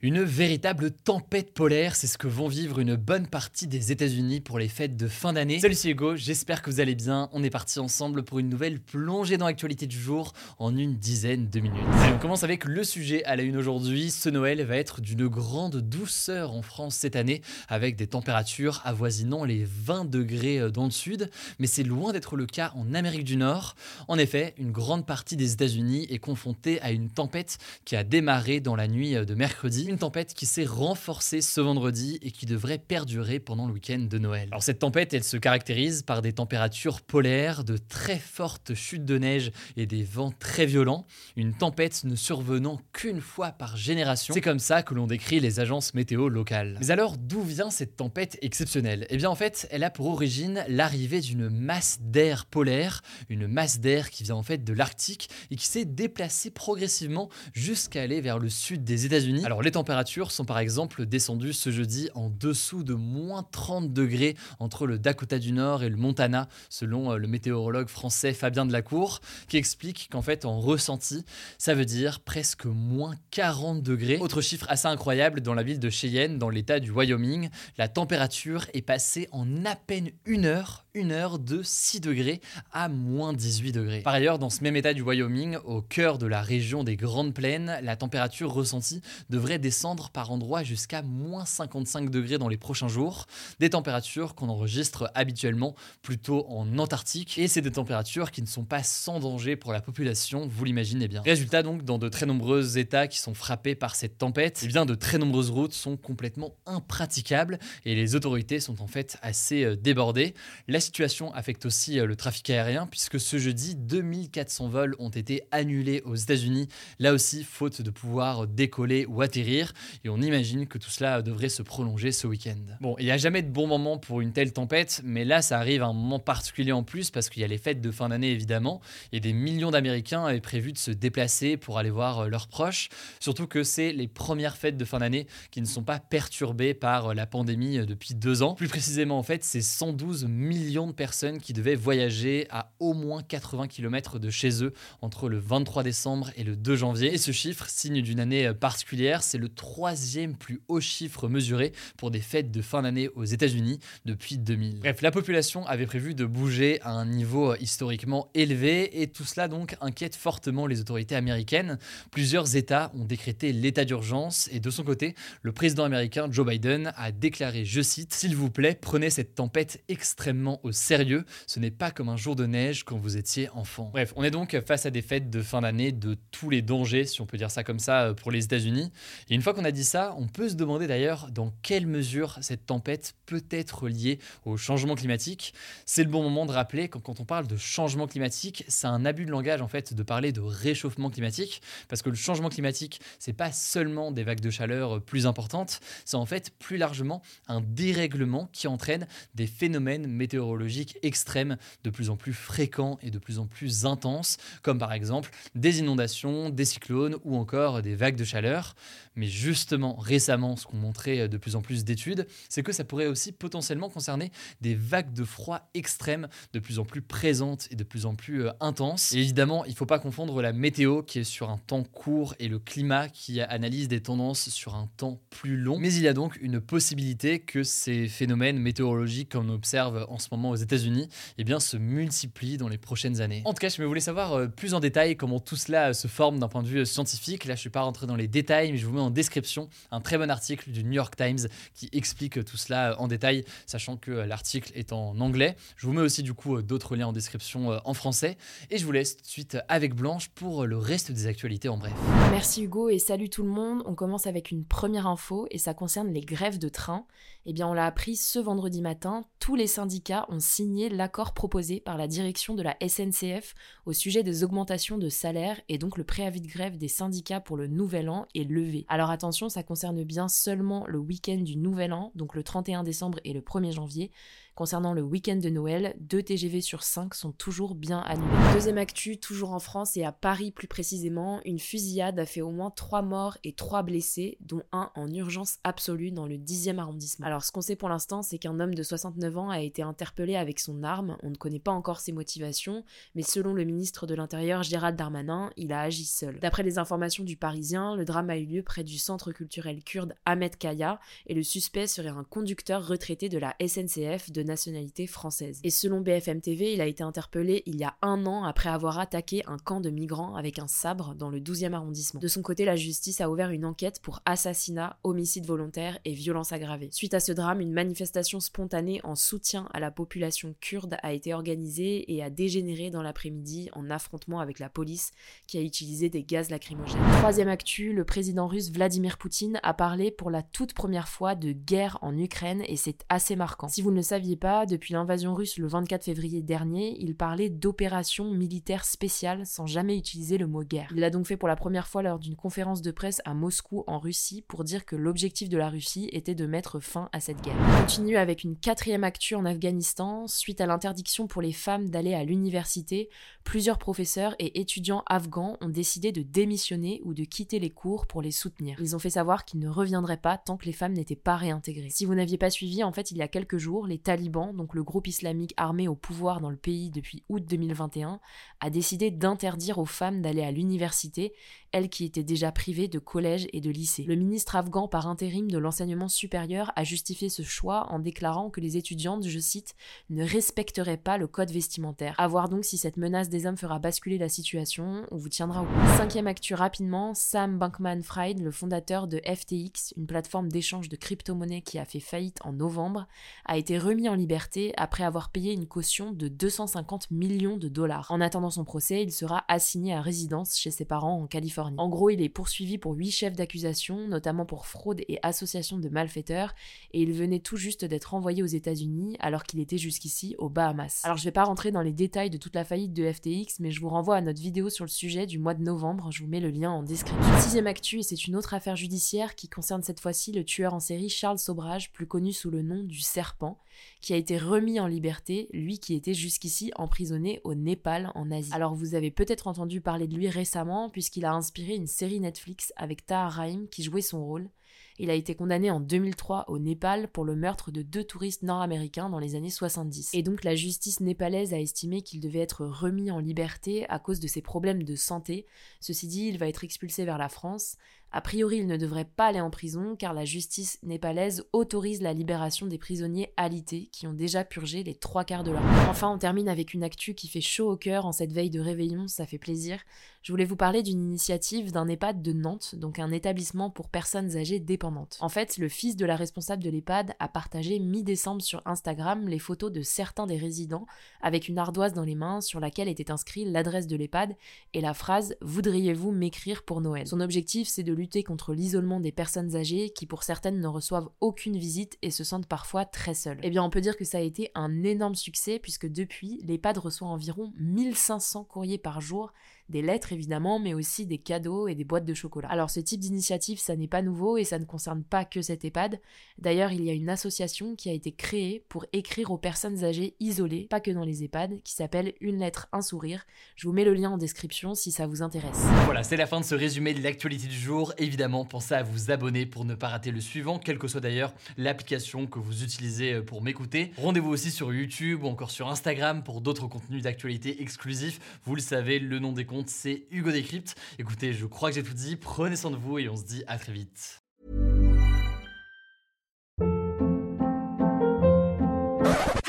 Une véritable tempête polaire, c'est ce que vont vivre une bonne partie des États-Unis pour les fêtes de fin d'année. Salut, c'est Hugo, j'espère que vous allez bien. On est parti ensemble pour une nouvelle plongée dans l'actualité du jour en une dizaine de minutes. Allez, on commence avec le sujet à la une aujourd'hui. Ce Noël va être d'une grande douceur en France cette année, avec des températures avoisinant les 20 degrés euh, dans le sud, mais c'est loin d'être le cas en Amérique du Nord. En effet, une grande partie des États-Unis est confrontée à une tempête qui a démarré dans la nuit de mercredi une tempête qui s'est renforcée ce vendredi et qui devrait perdurer pendant le week-end de Noël. Alors cette tempête, elle se caractérise par des températures polaires, de très fortes chutes de neige et des vents très violents. Une tempête ne survenant qu'une fois par génération. C'est comme ça que l'on décrit les agences météo locales. Mais alors d'où vient cette tempête exceptionnelle? Eh bien en fait, elle a pour origine l'arrivée d'une masse d'air polaire, une masse d'air qui vient en fait de l'Arctique et qui s'est déplacée progressivement jusqu'à aller vers le sud des États-Unis. Alors les températures sont par exemple descendues ce jeudi en dessous de moins 30 degrés entre le Dakota du Nord et le Montana, selon euh, le météorologue français Fabien Delacour, qui explique qu'en fait en ressenti, ça veut dire presque moins 40 degrés. Autre chiffre assez incroyable, dans la ville de Cheyenne, dans l'état du Wyoming, la température est passée en à peine une heure, une heure de 6 degrés à moins 18 degrés. Par ailleurs, dans ce même état du Wyoming, au cœur de la région des Grandes Plaines, la température ressentie devrait descendre par endroits jusqu'à moins 55 degrés dans les prochains jours, des températures qu'on enregistre habituellement plutôt en Antarctique, et c'est des températures qui ne sont pas sans danger pour la population, vous l'imaginez bien. Résultat donc, dans de très nombreux États qui sont frappés par cette tempête, eh bien de très nombreuses routes sont complètement impraticables et les autorités sont en fait assez euh, débordées. La situation affecte aussi euh, le trafic aérien puisque ce jeudi, 2400 vols ont été annulés aux États-Unis, là aussi faute de pouvoir décoller ou atterrir, et on imagine que tout cela devrait se prolonger ce week-end. Bon, il n'y a jamais de bon moment pour une telle tempête, mais là ça arrive à un moment particulier en plus parce qu'il y a les fêtes de fin d'année évidemment, et des millions d'Américains avaient prévu de se déplacer pour aller voir euh, leurs proches, surtout que c'est les premières fêtes de fin d'année qui ne sont pas perturbées par euh, la pandémie euh, depuis deux ans. Plus précisément en fait, c'est 112 millions de personnes qui devaient voyager à au moins 80 km de chez eux entre le 23 décembre et le 2 janvier. Et ce chiffre, signe d'une année particulière, c'est le troisième plus haut chiffre mesuré pour des fêtes de fin d'année aux États-Unis depuis 2000. Bref, la population avait prévu de bouger à un niveau historiquement élevé et tout cela donc inquiète fortement les autorités américaines. Plusieurs États ont décrété l'état d'urgence et de son côté, le président américain Joe Biden a déclaré, je cite, S'il vous plaît, prenez cette tempête extrêmement au sérieux, ce n'est pas comme un jour de neige quand vous étiez enfant. Bref, on est donc face à des fêtes de fin d'année de tous les dangers, si on peut dire ça comme ça, pour les États-Unis. Une fois qu'on a dit ça, on peut se demander d'ailleurs dans quelle mesure cette tempête peut être liée au changement climatique. C'est le bon moment de rappeler que quand on parle de changement climatique, c'est un abus de langage en fait de parler de réchauffement climatique, parce que le changement climatique, c'est pas seulement des vagues de chaleur plus importantes, c'est en fait plus largement un dérèglement qui entraîne des phénomènes météorologiques extrêmes de plus en plus fréquents et de plus en plus intenses, comme par exemple des inondations, des cyclones ou encore des vagues de chaleur. Mais justement, récemment, ce qu'ont montré de plus en plus d'études, c'est que ça pourrait aussi potentiellement concerner des vagues de froid extrêmes de plus en plus présentes et de plus en plus euh, intenses. Et évidemment, il ne faut pas confondre la météo qui est sur un temps court et le climat qui analyse des tendances sur un temps plus long. Mais il y a donc une possibilité que ces phénomènes météorologiques qu'on observe en ce moment aux États-Unis eh bien, se multiplient dans les prochaines années. En tout cas, je voulais savoir euh, plus en détail comment tout cela se forme d'un point de vue scientifique. Là, je ne suis pas rentré dans les détails, mais je vous mets en description un très bon article du New York Times qui explique tout cela en détail, sachant que l'article est en anglais. Je vous mets aussi du coup d'autres liens en description en français. Et je vous laisse tout de suite avec Blanche pour le reste des actualités en bref. Merci Hugo et salut tout le monde. On commence avec une première info et ça concerne les grèves de train. Eh bien, on l'a appris ce vendredi matin, tous les syndicats ont signé l'accord proposé par la direction de la SNCF au sujet des augmentations de salaire et donc le préavis de grève des syndicats pour le nouvel an est levé. Alors attention, ça concerne bien seulement le week-end du nouvel an, donc le 31 décembre et le 1er janvier. Concernant le week-end de Noël, 2 TGV sur 5 sont toujours bien annulés. Deuxième actu, toujours en France et à Paris plus précisément, une fusillade a fait au moins 3 morts et 3 blessés, dont un en urgence absolue dans le 10e arrondissement. Alors ce qu'on sait pour l'instant, c'est qu'un homme de 69 ans a été interpellé avec son arme, on ne connaît pas encore ses motivations, mais selon le ministre de l'Intérieur Gérald Darmanin, il a agi seul. D'après les informations du Parisien, le drame a eu lieu près du centre culturel kurde Ahmed Kaya et le suspect serait un conducteur retraité de la SNCF de nationalité française. Et selon BFM TV, il a été interpellé il y a un an après avoir attaqué un camp de migrants avec un sabre dans le 12e arrondissement. De son côté, la justice a ouvert une enquête pour assassinat, homicide volontaire et violence aggravée. Suite à ce drame, une manifestation spontanée en soutien à la population kurde a été organisée et a dégénéré dans l'après-midi en affrontement avec la police qui a utilisé des gaz lacrymogènes. Troisième actu, le président russe Vladimir Poutine a parlé pour la toute première fois de guerre en Ukraine et c'est assez marquant. Si vous ne le saviez depuis l'invasion russe le 24 février dernier, il parlait d'opération militaire spéciale sans jamais utiliser le mot guerre. Il l'a donc fait pour la première fois lors d'une conférence de presse à Moscou en Russie pour dire que l'objectif de la Russie était de mettre fin à cette guerre. On continue avec une quatrième actu en Afghanistan. Suite à l'interdiction pour les femmes d'aller à l'université, plusieurs professeurs et étudiants afghans ont décidé de démissionner ou de quitter les cours pour les soutenir. Ils ont fait savoir qu'ils ne reviendraient pas tant que les femmes n'étaient pas réintégrées. Si vous n'aviez pas suivi, en fait, il y a quelques jours, les talibans le groupe islamique armé au pouvoir dans le pays depuis août 2021, a décidé d'interdire aux femmes d'aller à l'université, elles qui étaient déjà privées de collège et de lycée. Le ministre afghan par intérim de l'enseignement supérieur a justifié ce choix en déclarant que les étudiantes, je cite, ne respecteraient pas le code vestimentaire. A voir donc si cette menace des hommes fera basculer la situation, on vous tiendra au courant. Cinquième actu rapidement, Sam Bankman-Fried, le fondateur de FTX, une plateforme d'échange de crypto-monnaies qui a fait faillite en novembre, a été remis en liberté après avoir payé une caution de 250 millions de dollars. En attendant son procès, il sera assigné à résidence chez ses parents en Californie. En gros, il est poursuivi pour huit chefs d'accusation, notamment pour fraude et association de malfaiteurs, et il venait tout juste d'être envoyé aux États-Unis alors qu'il était jusqu'ici aux Bahamas. Alors je vais pas rentrer dans les détails de toute la faillite de FTX, mais je vous renvoie à notre vidéo sur le sujet du mois de novembre, je vous mets le lien en description. Sixième actu, et c'est une autre affaire judiciaire qui concerne cette fois-ci le tueur en série Charles Sobrage, plus connu sous le nom du Serpent, qui a été remis en liberté, lui qui était jusqu'ici emprisonné au Népal en Asie. Alors vous avez peut-être entendu parler de lui récemment puisqu'il a inspiré une série Netflix avec Tahar Rahim qui jouait son rôle. Il a été condamné en 2003 au Népal pour le meurtre de deux touristes nord-américains dans les années 70. Et donc la justice népalaise a estimé qu'il devait être remis en liberté à cause de ses problèmes de santé. Ceci dit, il va être expulsé vers la France. A priori, il ne devrait pas aller en prison car la justice népalaise autorise la libération des prisonniers alités qui ont déjà purgé les trois quarts de leur vie. Enfin, on termine avec une actu qui fait chaud au cœur en cette veille de réveillon, ça fait plaisir. Je voulais vous parler d'une initiative d'un EHPAD de Nantes, donc un établissement pour personnes âgées dépendantes. En fait, le fils de la responsable de l'EHPAD a partagé mi-décembre sur Instagram les photos de certains des résidents avec une ardoise dans les mains sur laquelle était inscrit l'adresse de l'EHPAD et la phrase Voudriez-vous m'écrire pour Noël? Son objectif, c'est de lutter contre l'isolement des personnes âgées qui pour certaines ne reçoivent aucune visite et se sentent parfois très seules. Eh bien, on peut dire que ça a été un énorme succès puisque depuis, l'EHPAD reçoit environ 1500 courriers par jour des lettres évidemment, mais aussi des cadeaux et des boîtes de chocolat. Alors ce type d'initiative, ça n'est pas nouveau et ça ne concerne pas que cet EHPAD. D'ailleurs, il y a une association qui a été créée pour écrire aux personnes âgées isolées, pas que dans les EHPAD, qui s'appelle Une lettre, un sourire. Je vous mets le lien en description si ça vous intéresse. Voilà, c'est la fin de ce résumé de l'actualité du jour. Évidemment, pensez à vous abonner pour ne pas rater le suivant, quelle que soit d'ailleurs l'application que vous utilisez euh, pour m'écouter. Rendez-vous aussi sur YouTube ou encore sur Instagram pour d'autres contenus d'actualité exclusifs. Vous le savez, le nom des comptes c'est Hugo Décrypte. Écoutez, je crois que j'ai tout dit. Prenez soin de vous et on se dit à très vite.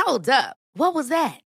Hold up. What was that?